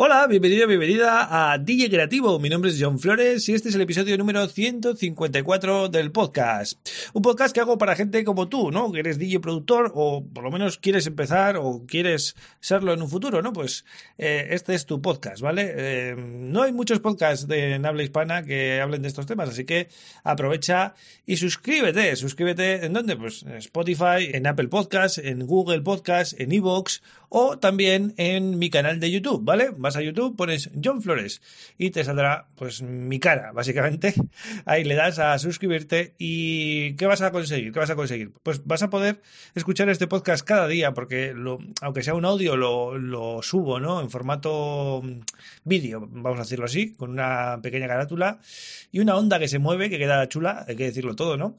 Hola, bienvenido, bienvenida a DJ Creativo. Mi nombre es John Flores y este es el episodio número 154 del podcast. Un podcast que hago para gente como tú, ¿no? Que eres DJ productor o por lo menos quieres empezar o quieres serlo en un futuro, ¿no? Pues eh, este es tu podcast, ¿vale? Eh, no hay muchos podcasts de, en habla hispana que hablen de estos temas, así que aprovecha y suscríbete. Suscríbete en dónde? Pues en Spotify, en Apple Podcasts, en Google Podcasts, en Evox o también en mi canal de YouTube, ¿vale? Vas a YouTube, pones John Flores y te saldrá pues mi cara, básicamente. Ahí le das a suscribirte y ¿qué vas a conseguir? ¿Qué vas a conseguir? Pues vas a poder escuchar este podcast cada día porque lo, aunque sea un audio lo, lo subo, ¿no? En formato mm, vídeo, vamos a decirlo así, con una pequeña carátula y una onda que se mueve, que queda chula, hay que decirlo todo, ¿no?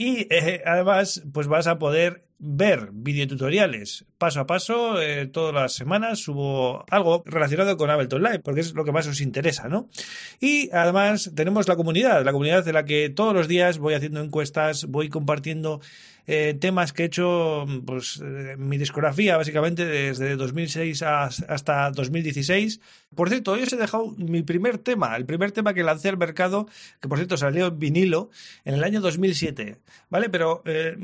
Y eh, además, pues vas a poder ver videotutoriales paso a paso. Eh, todas las semanas subo algo relacionado con Ableton Live, porque es lo que más os interesa, ¿no? Y además tenemos la comunidad, la comunidad de la que todos los días voy haciendo encuestas, voy compartiendo eh, temas que he hecho, pues eh, mi discografía básicamente desde 2006 hasta 2016. Por cierto, hoy os he dejado mi primer tema, el primer tema que lancé al mercado, que por cierto salió en vinilo en el año 2007, ¿vale? Pero eh,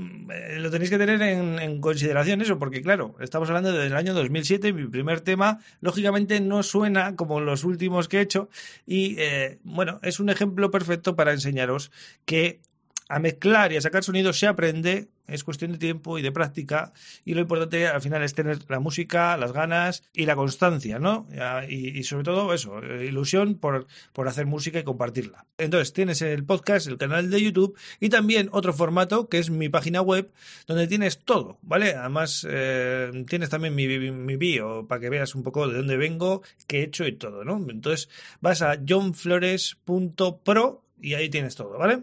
lo tenéis que tener en, en, consideración eso, porque claro, estamos hablando del año 2007, mi primer tema, lógicamente no suena como los últimos que he hecho y bueno, es un ejemplo perfecto para enseñaros que a mezclar y a sacar sonidos se aprende, es cuestión de tiempo y de práctica, y lo importante al final es tener la música, las ganas y la constancia, ¿no? Y, sobre todo eso, ilusión por, por, hacer música y compartirla. Entonces tienes el podcast, el canal de YouTube y también otro formato que es mi página web, donde tienes todo, ¿vale? Además eh, tienes también mi, mi bio para que veas un poco de dónde vengo, qué he hecho y todo, ¿no? Entonces vas a johnflores.pro y ahí tienes todo, ¿vale?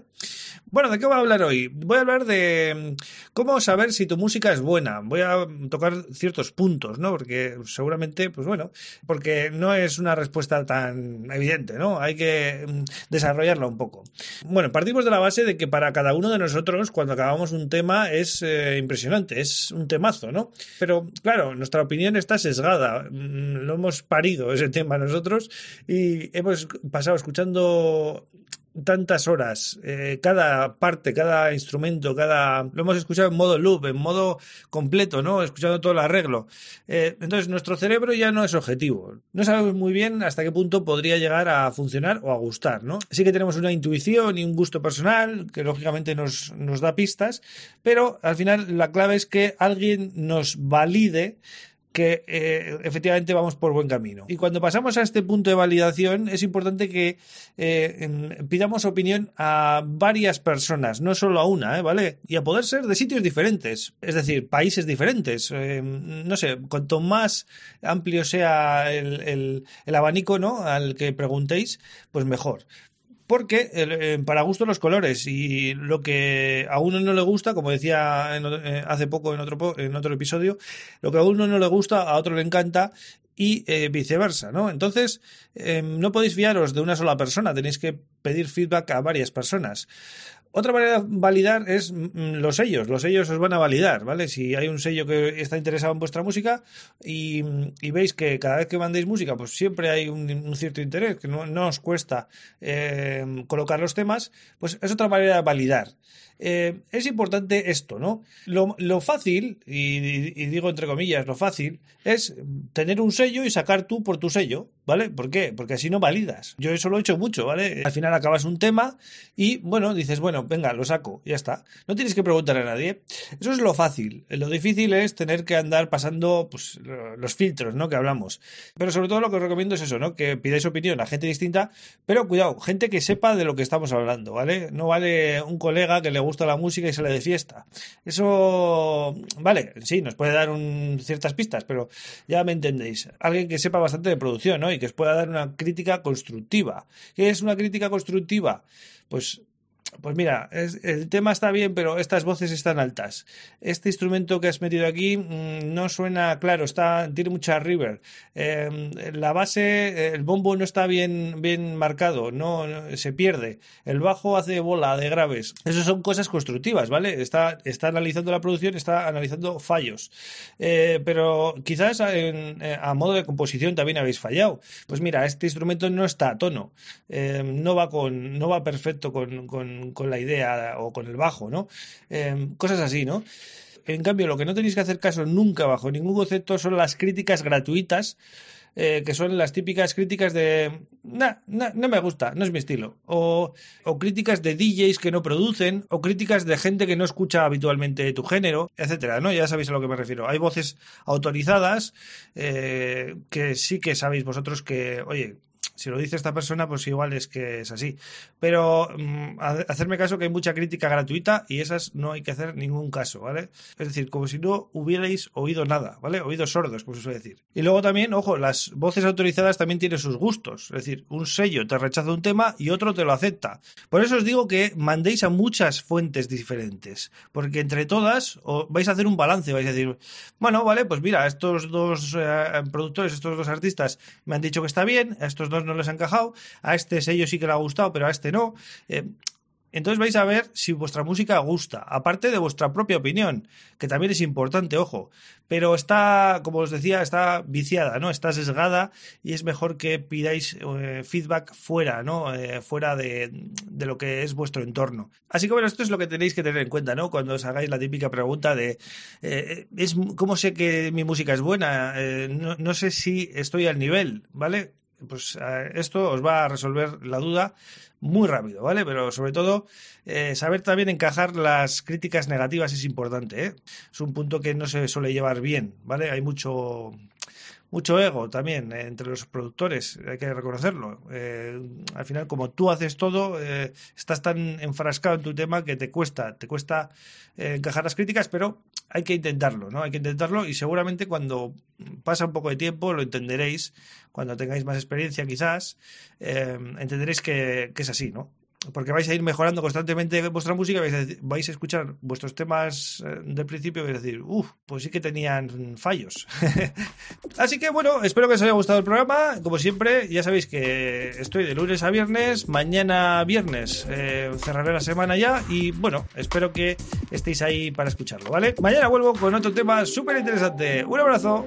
Bueno, ¿de qué voy a hablar hoy? Voy a hablar de mm, cómo saber si tu música es buena. Voy a tocar ciertos puntos, ¿no? Porque seguramente, pues bueno, porque no es una respuesta tan evidente, ¿no? Hay que mm, desarrollarla un poco. Bueno, partimos de la base de que para cada uno de nosotros, cuando acabamos un tema, es eh, impresionante, es un temazo, ¿no? Pero claro, nuestra opinión está sesgada. Mm, lo hemos parido ese tema nosotros y hemos pasado escuchando tantas horas, eh, cada parte, cada instrumento, cada... Lo hemos escuchado en modo loop, en modo completo, ¿no? Escuchando todo el arreglo. Eh, entonces, nuestro cerebro ya no es objetivo. No sabemos muy bien hasta qué punto podría llegar a funcionar o a gustar, ¿no? Sí que tenemos una intuición y un gusto personal que lógicamente nos, nos da pistas, pero al final la clave es que alguien nos valide que eh, efectivamente vamos por buen camino. Y cuando pasamos a este punto de validación, es importante que eh, pidamos opinión a varias personas, no solo a una, ¿eh? ¿vale? Y a poder ser de sitios diferentes, es decir, países diferentes. no sé, cuanto más amplio sea el, el, el abanico ¿no? al que preguntéis, pues mejor porque eh, para gusto los colores y lo que a uno no le gusta, como decía eh, hace poco en otro, en otro episodio, lo que a uno no le gusta, a otro le encanta y eh, viceversa, ¿no? Entonces, em, no podéis fiaros de una sola persona, tenéis que pedir feedback a varias personas. Otra manera de validar es mm, mm, los sellos. Los sellos os van a validar, ¿vale? Si hay un sello que está interesado en vuestra música y, veis que cada vez que mandéis música, pues siempre hay un, cierto interés, que no, os cuesta eh, colocar los temas, pues es otra manera de validar. Eh, es importante esto, ¿no? Lo, fácil, y, digo entre comillas, lo fácil, es tener un sello y sacar tú por tu sello, ¿vale? ¿Por qué? Porque así no validas. Yo eso lo he hecho mucho, ¿vale? Al final acabas un tema y, bueno, dices, bueno, venga, lo saco, ya está. No tienes que preguntar a nadie. Eso es lo fácil. Lo difícil es tener que andar pasando pues, los filtros, ¿no? Que hablamos. Pero sobre todo lo que os recomiendo es eso, ¿no? Que pidáis opinión a gente distinta, pero cuidado, gente que sepa de lo que estamos hablando, ¿vale? No vale un colega que le gusta la música y sale de fiesta. Eso, vale, sí, nos puede dar ciertas pistas, pero ya me entendéis. Alguien que sepa bastante de producción, ¿no? Y que os pueda dar una crítica constructiva. ¿Qué es una crítica constructiva? Pues pues mira, el tema está bien, pero estas voces están altas. Este instrumento que has metido aquí mm, no suena claro, está, tiene mucha river. Em, la base, el bombo no está bien, bien marcado, no, se pierde. El bajo hace bola de graves. Esas son cosas constructivas, ¿vale? Está, está analizando la producción, está analizando fallos. Eh, pero quizás eh, a modo de composición también habéis fallado. Pues mira, este instrumento no está a tono, em, no va con, no va perfecto con, la idea o con el bajo, ¿no? Em, cosas así, ¿no? En cambio, lo que no tenéis que hacer caso nunca bajo ningún concepto son las críticas gratuitas, eh, que son las típicas críticas de no me gusta, no es mi estilo. O, o, críticas de DJs que no producen, o críticas de gente que no escucha habitualmente tu género, etcétera, ¿no? Ya sabéis a lo que me refiero. Hay voces autorizadas eh, que sí que sabéis vosotros que, oye, si lo dice esta persona, pues igual es que es así. Pero mm, hacerme caso que hay mucha crítica gratuita y esas no hay que hacer ningún caso, ¿vale? Es decir, como si no hubierais oído nada, ¿vale? Oídos sordos, como se suele decir. Y luego también, ojo, las voces autorizadas también tienen sus gustos. Es decir, un sello te rechaza un tema y otro te lo acepta. Por eso os digo que mandéis a muchas fuentes diferentes. Porque entre todas vais a hacer un balance, vais a decir, bueno, vale, pues mira, estos dos eh, productores, estos dos artistas me han dicho que está bien, estos dos no les ha encajado, a este sello sí que le ha gustado, pero a este no. Eh, entonces vais a ver si vuestra música gusta, aparte de vuestra propia opinión, que también es importante, ojo, pero está, como os decía, está viciada, ¿no? Está sesgada y es mejor que pidáis eh, feedback fuera, ¿no? Eh, fuera de, de, lo que es vuestro entorno. Así que bueno, esto es lo que tenéis que tener en cuenta, ¿no? Cuando os hagáis la típica pregunta de es ¿cómo sé que mi música es buena? No, no sé si estoy al nivel, ¿vale? Pues eh, esto os va a resolver la duda muy rápido, ¿vale? Pero sobre todo, eh, saber también encajar las críticas negativas es importante, ¿eh? Es un punto que no se suele llevar bien, ¿vale? Hay mucho mucho ego también eh, entre los productores, hay que reconocerlo. Eh, al final, como tú haces todo, eh, estás tan enfrascado en tu tema que te cuesta, te cuesta encajar las críticas, pero hay que intentarlo, ¿no? Hay que intentarlo y seguramente cuando pasa un poco de tiempo lo entenderéis, cuando tengáis más experiencia quizás, entenderéis que es así, ¿no? Porque vais a ir mejorando constantemente vuestra música, vais a, vais a escuchar vuestros temas eh, del principio y vais a decir, uff, pues sí que tenían fallos. Así que bueno, espero que os haya gustado el programa. Como siempre, ya sabéis que estoy de lunes a viernes, mañana viernes eh, cerraré la semana ya y bueno, espero que estéis ahí para escucharlo, ¿vale? Mañana vuelvo con otro tema súper interesante. Un abrazo.